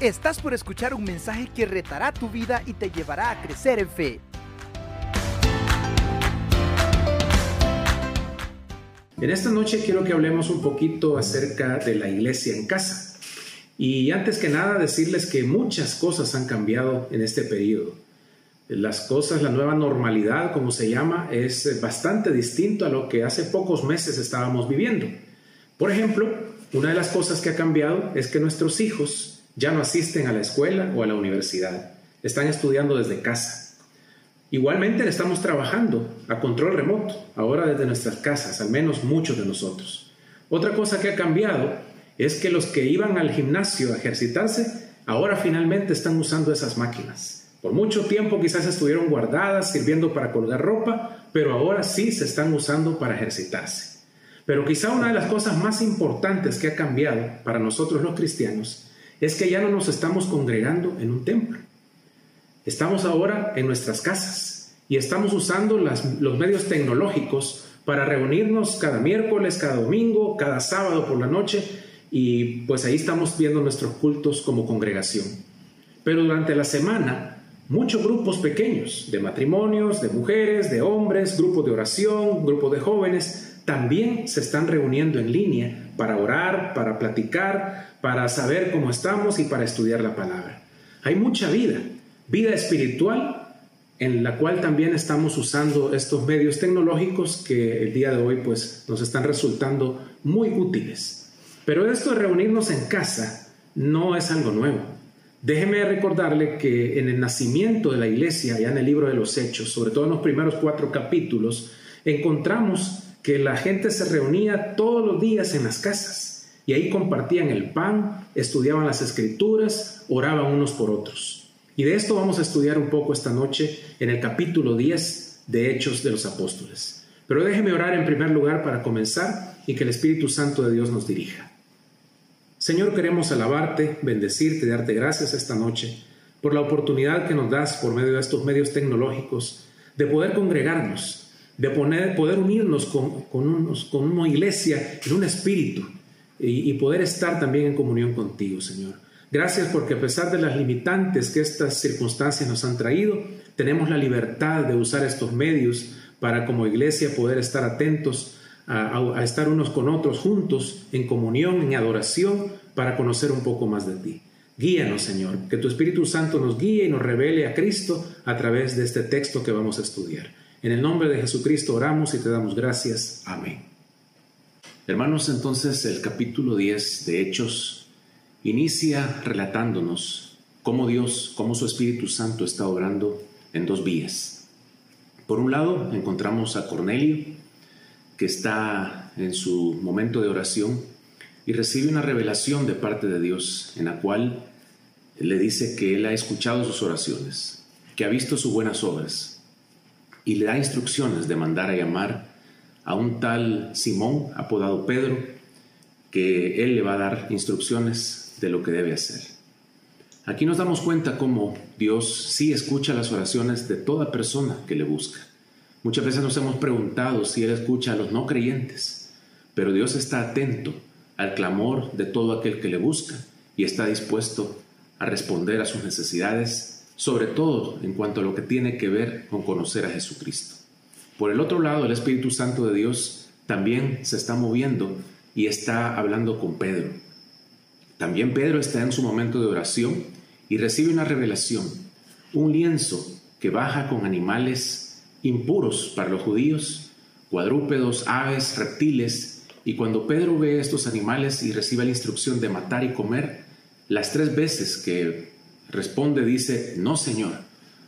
Estás por escuchar un mensaje que retará tu vida y te llevará a crecer en fe. En esta noche quiero que hablemos un poquito acerca de la iglesia en casa. Y antes que nada decirles que muchas cosas han cambiado en este periodo. Las cosas, la nueva normalidad, como se llama, es bastante distinto a lo que hace pocos meses estábamos viviendo. Por ejemplo, una de las cosas que ha cambiado es que nuestros hijos ya no asisten a la escuela o a la universidad, están estudiando desde casa. Igualmente estamos trabajando a control remoto, ahora desde nuestras casas, al menos muchos de nosotros. Otra cosa que ha cambiado es que los que iban al gimnasio a ejercitarse, ahora finalmente están usando esas máquinas. Por mucho tiempo quizás estuvieron guardadas, sirviendo para colgar ropa, pero ahora sí se están usando para ejercitarse. Pero quizá una de las cosas más importantes que ha cambiado para nosotros los cristianos es que ya no nos estamos congregando en un templo. Estamos ahora en nuestras casas y estamos usando los medios tecnológicos para reunirnos cada miércoles, cada domingo, cada sábado por la noche y pues ahí estamos viendo nuestros cultos como congregación. Pero durante la semana, muchos grupos pequeños de matrimonios, de mujeres, de hombres, grupos de oración, grupos de jóvenes, también se están reuniendo en línea para orar, para platicar, para saber cómo estamos y para estudiar la palabra. Hay mucha vida, vida espiritual en la cual también estamos usando estos medios tecnológicos que el día de hoy pues nos están resultando muy útiles. Pero esto de reunirnos en casa no es algo nuevo. Déjeme recordarle que en el nacimiento de la iglesia, ya en el libro de los Hechos, sobre todo en los primeros cuatro capítulos, encontramos que la gente se reunía todos los días en las casas y ahí compartían el pan, estudiaban las escrituras, oraban unos por otros. Y de esto vamos a estudiar un poco esta noche en el capítulo 10 de Hechos de los Apóstoles. Pero déjeme orar en primer lugar para comenzar y que el Espíritu Santo de Dios nos dirija. Señor, queremos alabarte, bendecirte, darte gracias esta noche por la oportunidad que nos das por medio de estos medios tecnológicos de poder congregarnos, de poder unirnos con, con, con una iglesia en un espíritu, y, poder estar también en comunión contigo, Señor. Gracias porque a pesar de las limitantes que estas circunstancias nos han traído, tenemos la libertad de usar estos medios para como iglesia poder estar atentos a, a, estar unos con otros juntos en comunión, en adoración, para conocer un poco más de ti. Guíanos, Señor, que tu Espíritu Santo nos guíe y nos revele a Cristo a través de este texto que vamos a estudiar. En el nombre de Jesucristo oramos y te damos gracias. Amén. Hermanos, entonces el capítulo 10 de Hechos inicia relatándonos cómo Dios, cómo su Espíritu Santo está obrando en dos vías. Por un lado, encontramos a Cornelio, que está en su momento de oración y recibe una revelación de parte de Dios en la cual le dice que él ha escuchado sus oraciones, que ha visto sus buenas obras y le da instrucciones de mandar a llamar a un tal Simón, apodado Pedro, que él le va a dar instrucciones de lo que debe hacer. Aquí nos damos cuenta cómo Dios sí escucha las oraciones de toda persona que le busca. Muchas veces nos hemos preguntado si Él escucha a los no creyentes, pero Dios está atento al clamor de todo aquel que le busca y está dispuesto a responder a sus necesidades, sobre todo en cuanto a lo que tiene que ver con conocer a Jesucristo. Por el otro lado, el Espíritu Santo de Dios también se está moviendo y está hablando con Pedro. También Pedro está en su momento de oración y recibe una revelación, un lienzo que baja con animales impuros para los judíos, cuadrúpedos, aves, reptiles, y cuando Pedro ve estos animales y recibe la instrucción de matar y comer, las tres veces que responde dice, no Señor,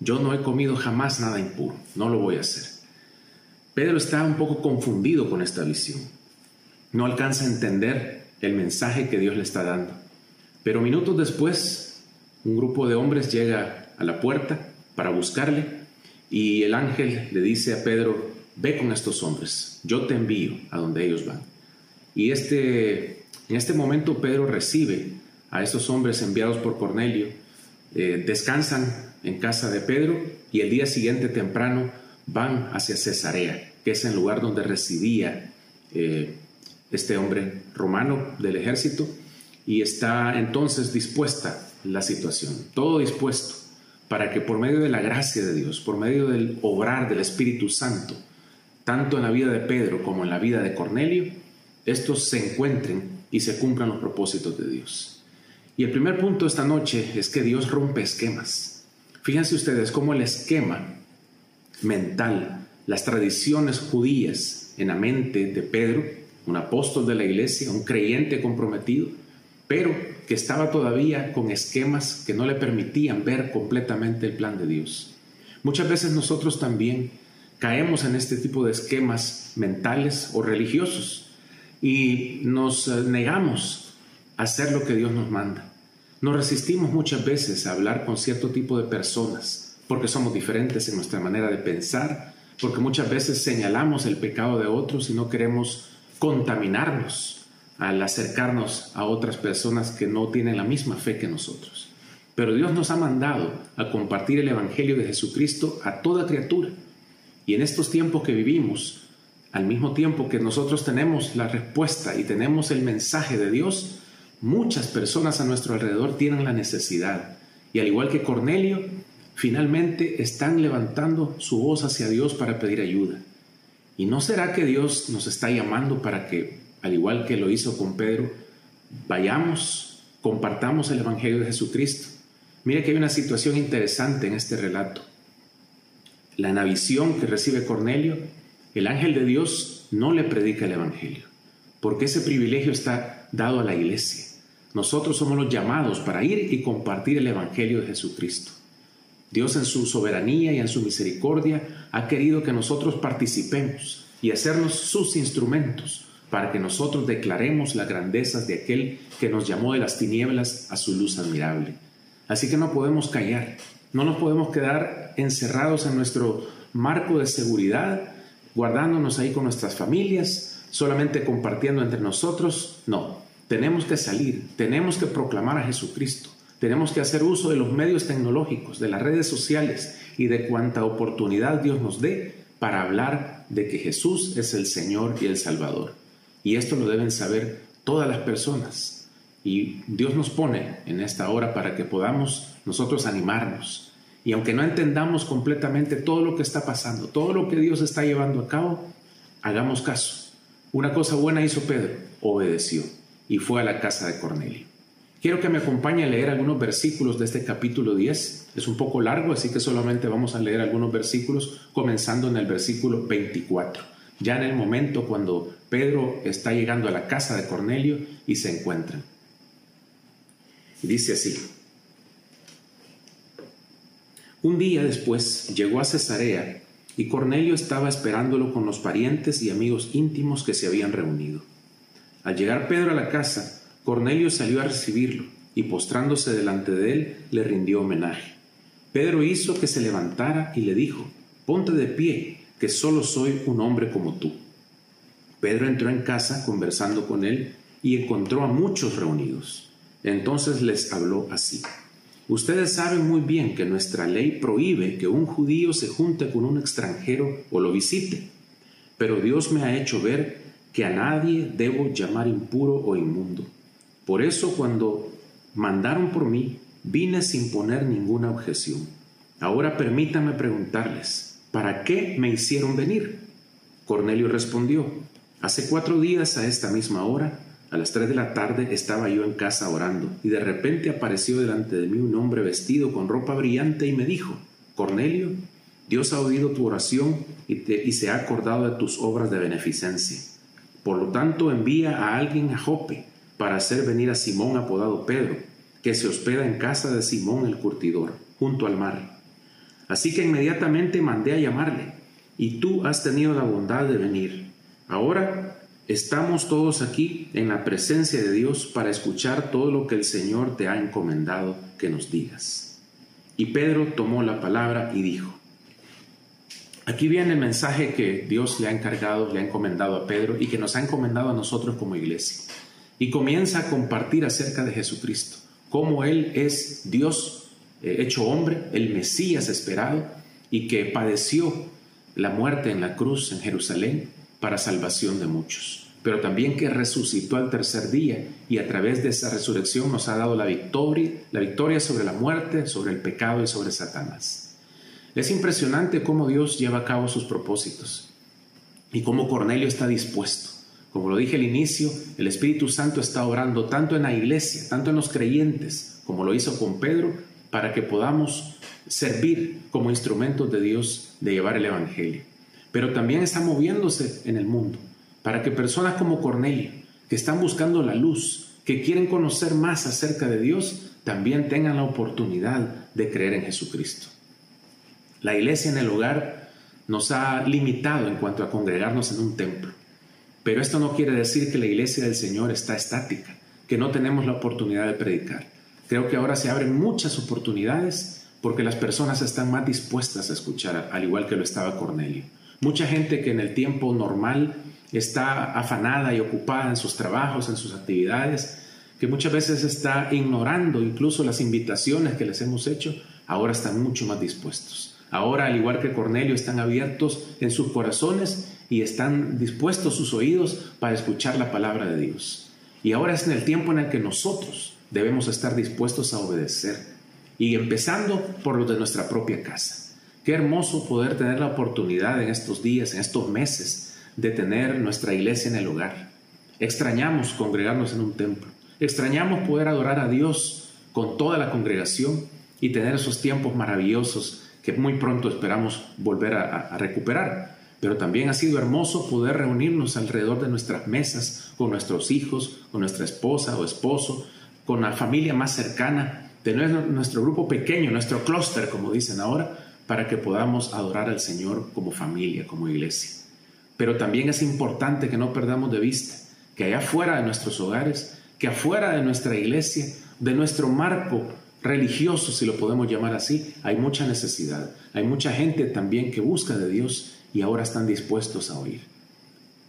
yo no he comido jamás nada impuro, no lo voy a hacer. Pedro está un poco confundido con esta visión. No alcanza a entender el mensaje que Dios le está dando. Pero minutos después, un grupo de hombres llega a la puerta para buscarle y el ángel le dice a Pedro, ve con estos hombres, yo te envío a donde ellos van. Y este, en este momento Pedro recibe a estos hombres enviados por Cornelio, eh, descansan en casa de Pedro y el día siguiente temprano van hacia Cesarea, que es el lugar donde residía eh, este hombre romano del ejército, y está entonces dispuesta la situación, todo dispuesto para que por medio de la gracia de Dios, por medio del obrar del Espíritu Santo, tanto en la vida de Pedro como en la vida de Cornelio, estos se encuentren y se cumplan los propósitos de Dios. Y el primer punto esta noche es que Dios rompe esquemas. Fíjense ustedes cómo el esquema mental, las tradiciones judías en la mente de Pedro, un apóstol de la iglesia, un creyente comprometido, pero que estaba todavía con esquemas que no le permitían ver completamente el plan de Dios. Muchas veces nosotros también caemos en este tipo de esquemas mentales o religiosos y nos eh, negamos hacer lo que Dios nos manda. Nos resistimos muchas veces a hablar con cierto tipo de personas porque somos diferentes en nuestra manera de pensar, porque muchas veces señalamos el pecado de otros y no queremos contaminarnos al acercarnos a otras personas que no tienen la misma fe que nosotros. Pero Dios nos ha mandado a compartir el Evangelio de Jesucristo a toda criatura. Y en estos tiempos que vivimos, al mismo tiempo que nosotros tenemos la respuesta y tenemos el mensaje de Dios, muchas personas a nuestro alrededor tienen la necesidad. Y al igual que Cornelio, finalmente están levantando su voz hacia Dios para pedir ayuda. ¿Y no será que Dios nos está llamando para que al igual que lo hizo con Pedro, vayamos, compartamos el Evangelio de Jesucristo. Mire que hay una situación interesante en este relato. La visión que recibe Cornelio, el ángel de Dios no le predica el Evangelio, porque ese privilegio está dado a la iglesia. Nosotros somos los llamados para ir y compartir el Evangelio de Jesucristo. Dios en su soberanía y en su misericordia ha querido que nosotros participemos y hacernos sus instrumentos para que nosotros declaremos las grandezas de aquel que nos llamó de las tinieblas a su luz admirable. Así que no podemos callar, no nos podemos quedar encerrados en nuestro marco de seguridad, guardándonos ahí con nuestras familias, solamente compartiendo entre nosotros. No, tenemos que salir, tenemos que proclamar a Jesucristo, tenemos que hacer uso de los medios tecnológicos, de las redes sociales y de cuanta oportunidad Dios nos dé para hablar de que Jesús es el Señor y el Salvador. Y esto lo deben saber todas las personas. Y Dios nos pone en esta hora para que podamos nosotros animarnos. Y aunque no entendamos completamente todo lo que está pasando, todo lo que Dios está llevando a cabo, hagamos caso. Una cosa buena hizo Pedro, obedeció y fue a la casa de Cornelio. Quiero que me acompañe a leer algunos versículos de este capítulo 10. Es un poco largo, así que solamente vamos a leer algunos versículos, comenzando en el versículo 24 ya en el momento cuando Pedro está llegando a la casa de Cornelio y se encuentran. Dice así, un día después llegó a Cesarea y Cornelio estaba esperándolo con los parientes y amigos íntimos que se habían reunido. Al llegar Pedro a la casa, Cornelio salió a recibirlo y postrándose delante de él le rindió homenaje. Pedro hizo que se levantara y le dijo, ponte de pie que solo soy un hombre como tú. Pedro entró en casa conversando con él y encontró a muchos reunidos. Entonces les habló así. Ustedes saben muy bien que nuestra ley prohíbe que un judío se junte con un extranjero o lo visite, pero Dios me ha hecho ver que a nadie debo llamar impuro o inmundo. Por eso cuando mandaron por mí, vine sin poner ninguna objeción. Ahora permítanme preguntarles, ¿para qué me hicieron venir? Cornelio respondió, hace cuatro días a esta misma hora, a las tres de la tarde, estaba yo en casa orando, y de repente apareció delante de mí un hombre vestido con ropa brillante y me dijo, Cornelio, Dios ha oído tu oración y, y se ha acordado de tus obras de beneficencia. Por lo tanto, envía a alguien a Jope para hacer venir a Simón apodado Pedro, que se hospeda en casa de Simón el curtidor, junto al mar Así que inmediatamente mandé a llamarle, y tú has tenido la bondad de venir. Ahora estamos todos aquí en la presencia de Dios para escuchar todo lo que el Señor te ha encomendado que nos digas. Y Pedro tomó la palabra y dijo, Aquí viene el mensaje que Dios le ha encargado, le ha encomendado a Pedro y que nos ha encomendado a nosotros como iglesia. Y comienza a compartir acerca de Jesucristo, cómo Él es Dios eh, hecho hombre, el Mesías esperado, y que padeció la muerte en la cruz en Jerusalén para salvación de muchos. pero también que resucitó al tercer día y a través de esa resurrección nos ha dado la victoria, la victoria sobre la muerte, sobre el pecado y sobre Satanás. Es impresionante cómo Dios lleva a cabo sus propósitos y cómo Cornelio está dispuesto. Como lo dije al inicio, el Espíritu Santo está obrando tanto en la iglesia, tanto en los creyentes, como lo hizo con Pedro, para que podamos servir como instrumentos de Dios de llevar el Evangelio. Pero también está moviéndose en el mundo para que personas como Cornelio, que están buscando la luz, que quieren conocer más acerca de Dios, también tengan la oportunidad de creer en Jesucristo. La iglesia en el hogar nos ha limitado en cuanto a congregarnos en un templo, pero esto no quiere decir que la iglesia del Señor está estática, que no tenemos la oportunidad de predicar. Creo que ahora se abren muchas oportunidades porque las personas están más dispuestas a escuchar, al igual que lo estaba Cornelio. Mucha gente que en el tiempo normal está afanada y ocupada en sus trabajos, en sus actividades, que muchas veces está ignorando incluso las invitaciones que les hemos hecho, ahora están mucho más dispuestos. Ahora, al igual que Cornelio, están abiertos en sus corazones y están dispuestos sus oídos para escuchar la palabra de Dios. Y ahora es en el tiempo en el que nosotros debemos estar dispuestos a obedecer. Y empezando por los de nuestra propia casa. Qué hermoso poder tener la oportunidad en estos días, en estos meses, de tener nuestra iglesia en el hogar. Extrañamos congregarnos en un templo. Extrañamos poder adorar a Dios con toda la congregación y tener esos tiempos maravillosos que muy pronto esperamos volver a, recuperar. Pero también ha sido hermoso poder reunirnos alrededor de nuestras mesas con nuestros hijos, con nuestra esposa o esposo, con la familia más cercana, tener nuestro grupo pequeño, nuestro clúster, como dicen ahora, para que podamos adorar al Señor como familia, como iglesia. Pero también es importante que no perdamos de vista que allá afuera de nuestros hogares, que afuera de nuestra iglesia, de nuestro marco religioso, si lo podemos llamar así, hay mucha necesidad. Hay mucha gente también que busca de Dios y ahora están dispuestos a oír.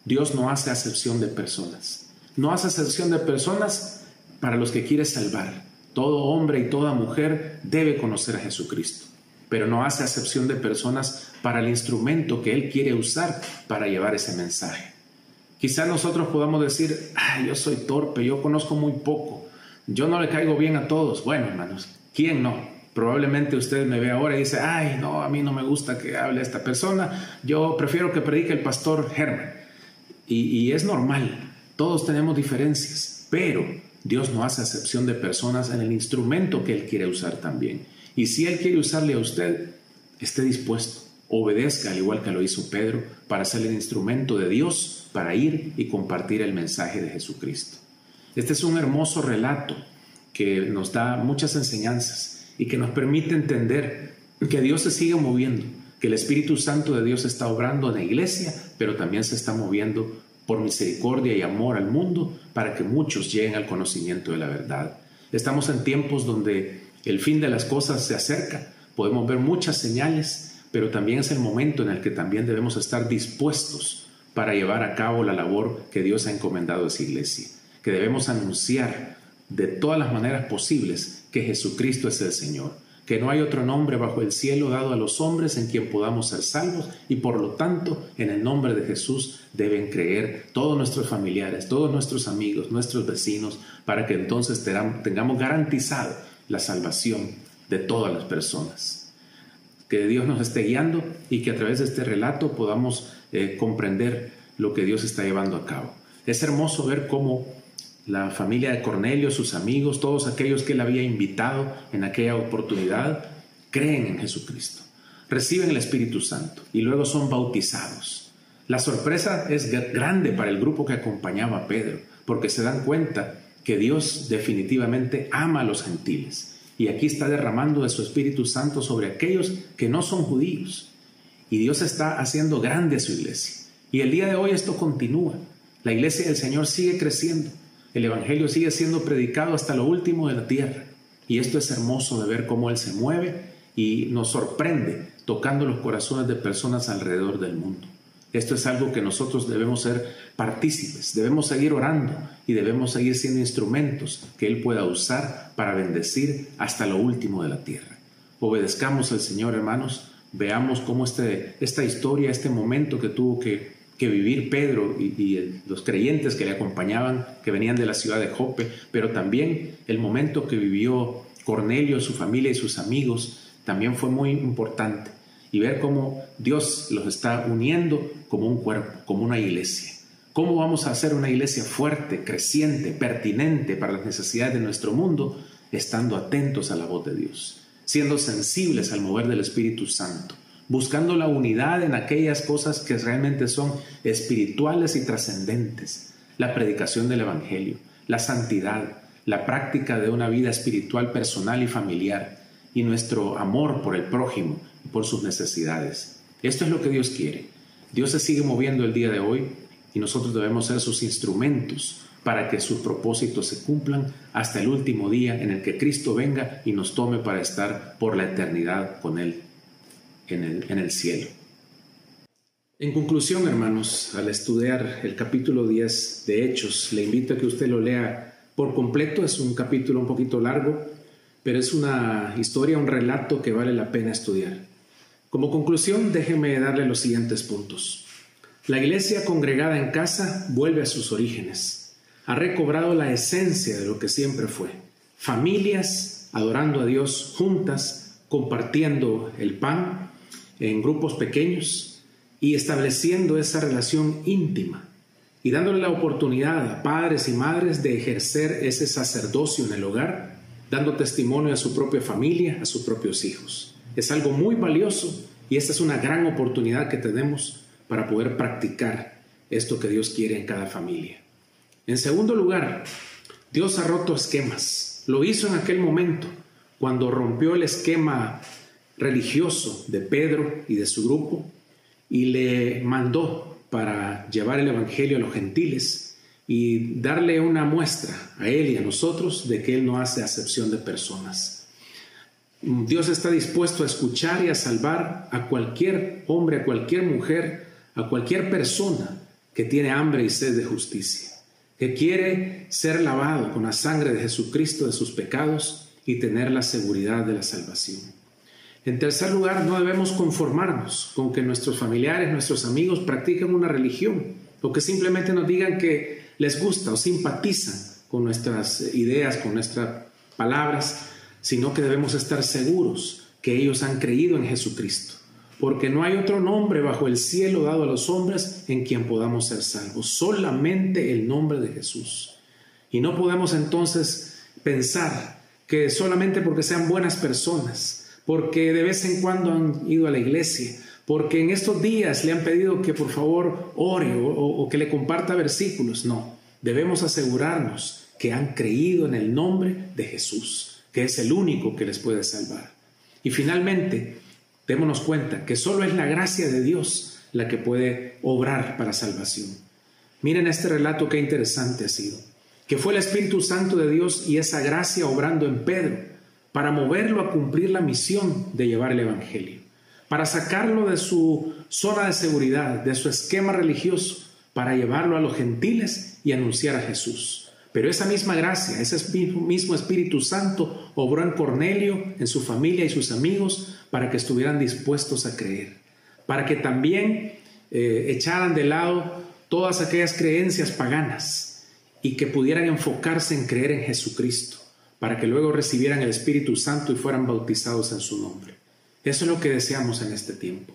Dios no hace acepción de personas. No hace acepción de personas para los que quiere salvar. Todo hombre y toda mujer debe conocer a Jesucristo pero no hace acepción de personas para el instrumento que Él quiere usar para llevar ese mensaje. Quizá nosotros podamos decir, ay, yo soy torpe, yo conozco muy poco, yo no le caigo bien a todos. Bueno, hermanos, ¿quién no? Probablemente usted me ve ahora y dice, ay, no, a mí no me gusta que hable esta persona, yo prefiero que predique el pastor Herman. Y, y es normal, todos tenemos diferencias, pero Dios no hace acepción de personas en el instrumento que Él quiere usar también. Y si Él quiere usarle a usted, esté dispuesto, obedezca al igual que lo hizo Pedro para ser el instrumento de Dios para ir y compartir el mensaje de Jesucristo. Este es un hermoso relato que nos da muchas enseñanzas y que nos permite entender que Dios se sigue moviendo, que el Espíritu Santo de Dios está obrando en la iglesia, pero también se está moviendo por misericordia y amor al mundo para que muchos lleguen al conocimiento de la verdad. Estamos en tiempos donde el fin de las cosas se acerca. Podemos ver muchas señales, pero también es el momento en el que también debemos estar dispuestos para llevar a cabo la labor que Dios ha encomendado a esa iglesia, que debemos anunciar de todas las maneras posibles que Jesucristo es el Señor, que no hay otro nombre bajo el cielo dado a los hombres en quien podamos ser salvos y por lo tanto en el nombre de Jesús deben creer todos nuestros familiares, todos nuestros amigos, nuestros vecinos, para que entonces tengamos garantizado la salvación de todas las personas. Que Dios nos esté guiando y que a través de este relato podamos eh, comprender lo que Dios está llevando a cabo. Es hermoso ver cómo la familia de Cornelio, sus amigos, todos aquellos que él había invitado en aquella oportunidad, creen en Jesucristo, reciben el Espíritu Santo y luego son bautizados. La sorpresa es grande para el grupo que acompañaba a Pedro, porque se dan cuenta que Dios definitivamente ama a los gentiles. Y aquí está derramando de su Espíritu Santo sobre aquellos que no son judíos. Y Dios está haciendo grande su iglesia. Y el día de hoy esto continúa. La iglesia del Señor sigue creciendo. El Evangelio sigue siendo predicado hasta lo último de la tierra. Y esto es hermoso de ver cómo Él se mueve y nos sorprende tocando los corazones de personas alrededor del mundo. Esto es algo que nosotros debemos ser partícipes, debemos seguir orando y debemos seguir siendo instrumentos que Él pueda usar para bendecir hasta lo último de la tierra. Obedezcamos al Señor, hermanos, veamos cómo este, esta historia, este momento que tuvo que que vivir Pedro y, los creyentes que le acompañaban, que venían de la ciudad de Jope, pero también el momento que vivió Cornelio, su familia y sus amigos, también fue muy importante. Y ver cómo Dios los está uniendo como un cuerpo, como una iglesia. ¿Cómo vamos a hacer una iglesia fuerte, creciente, pertinente para las necesidades de nuestro mundo? Estando atentos a la voz de Dios, siendo sensibles al mover del Espíritu Santo, buscando la unidad en aquellas cosas que realmente son espirituales y trascendentes, la predicación del Evangelio, la santidad, la práctica de una vida espiritual personal y familiar, y nuestro amor por el prójimo y por sus necesidades. Esto es lo que Dios quiere. Dios se sigue moviendo el día de hoy y nosotros debemos ser sus instrumentos para que sus propósitos se cumplan hasta el último día en el que Cristo venga y nos tome para estar por la eternidad con Él en el, en el cielo. En conclusión, hermanos, al estudiar el capítulo 10 de Hechos, le invito a que usted lo lea por completo. Es un capítulo un poquito largo, pero es una historia, un relato que vale la pena estudiar. Como conclusión, déjeme darle los siguientes puntos. La iglesia congregada en casa vuelve a sus orígenes. Ha recobrado la esencia de lo que siempre fue. Familias adorando a Dios juntas, compartiendo el pan en grupos pequeños y estableciendo esa relación íntima y dándole la oportunidad a padres y madres de ejercer ese sacerdocio en el hogar, dando testimonio a su propia familia, a sus propios hijos. Es algo muy valioso y esta es una gran oportunidad que tenemos para poder practicar esto que Dios quiere en cada familia. En segundo lugar, Dios ha roto esquemas. Lo hizo en aquel momento, cuando rompió el esquema religioso de Pedro y de su grupo y le mandó para llevar el Evangelio a los gentiles y darle una muestra a él y a nosotros de que Él no hace acepción de personas. Dios está dispuesto a escuchar y a salvar a cualquier hombre, a cualquier mujer a cualquier persona que tiene hambre y sed de justicia, que quiere ser lavado con la sangre de Jesucristo de sus pecados y tener la seguridad de la salvación. En tercer lugar, no debemos conformarnos con que nuestros familiares, nuestros amigos practiquen una religión o que simplemente nos digan que les gusta o simpatizan con nuestras ideas, con nuestras palabras, sino que debemos estar seguros que ellos han creído en Jesucristo porque no hay otro nombre bajo el cielo dado a los hombres en quien podamos ser salvos, solamente el nombre de Jesús. Y no podemos entonces pensar que solamente porque sean buenas personas, porque de vez en cuando han ido a la iglesia, porque en estos días le han pedido que por favor ore o, que le comparta versículos, no, debemos asegurarnos que han creído en el nombre de Jesús, que es el único que les puede salvar. Y finalmente, Démonos cuenta que solo es la gracia de Dios la que puede obrar para salvación. Miren este relato qué interesante ha sido, que fue el Espíritu Santo de Dios y esa gracia obrando en Pedro para moverlo a cumplir la misión de llevar el Evangelio, para sacarlo de su zona de seguridad, de su esquema religioso, para llevarlo a los gentiles y anunciar a Jesús. Pero esa misma gracia, ese mismo Espíritu Santo obró en Cornelio, en su familia y sus amigos, para que estuvieran dispuestos a creer, para que también eh, echaran de lado todas aquellas creencias paganas y que pudieran enfocarse en creer en Jesucristo, para que luego recibieran el Espíritu Santo y fueran bautizados en su nombre. Eso es lo que deseamos en este tiempo,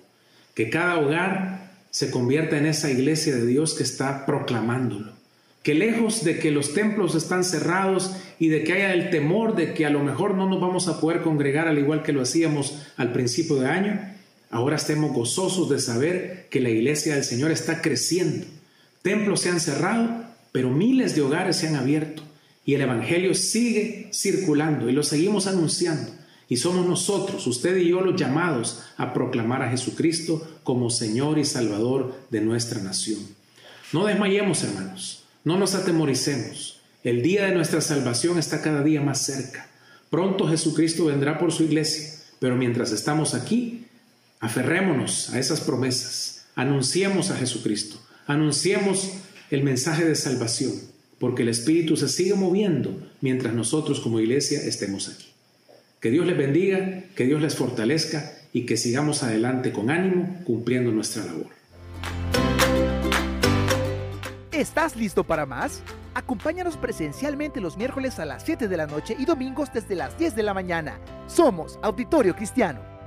que cada hogar se convierta en esa iglesia de Dios que está proclamándolo que lejos de que los templos están cerrados y de que haya el temor de que a lo mejor no nos vamos a poder congregar al igual que lo hacíamos al principio de año, ahora estemos gozosos de saber que la iglesia del Señor está creciendo. Templos se han cerrado, pero miles de hogares se han abierto y el Evangelio sigue circulando y lo seguimos anunciando. Y somos nosotros, usted y yo, los llamados a proclamar a Jesucristo como Señor y Salvador de nuestra nación. No desmayemos, hermanos. No nos atemoricemos. El día de nuestra salvación está cada día más cerca. Pronto Jesucristo vendrá por su iglesia, pero mientras estamos aquí, aferrémonos a esas promesas. Anunciemos a Jesucristo. Anunciemos el mensaje de salvación, porque el Espíritu se sigue moviendo mientras nosotros como iglesia estemos aquí. Que Dios les bendiga, que Dios les fortalezca y que sigamos adelante con ánimo cumpliendo nuestra labor. ¿Estás listo para más? Acompáñanos presencialmente los miércoles a las 7 de la noche y domingos desde las 10 de la mañana. Somos Auditorio Cristiano.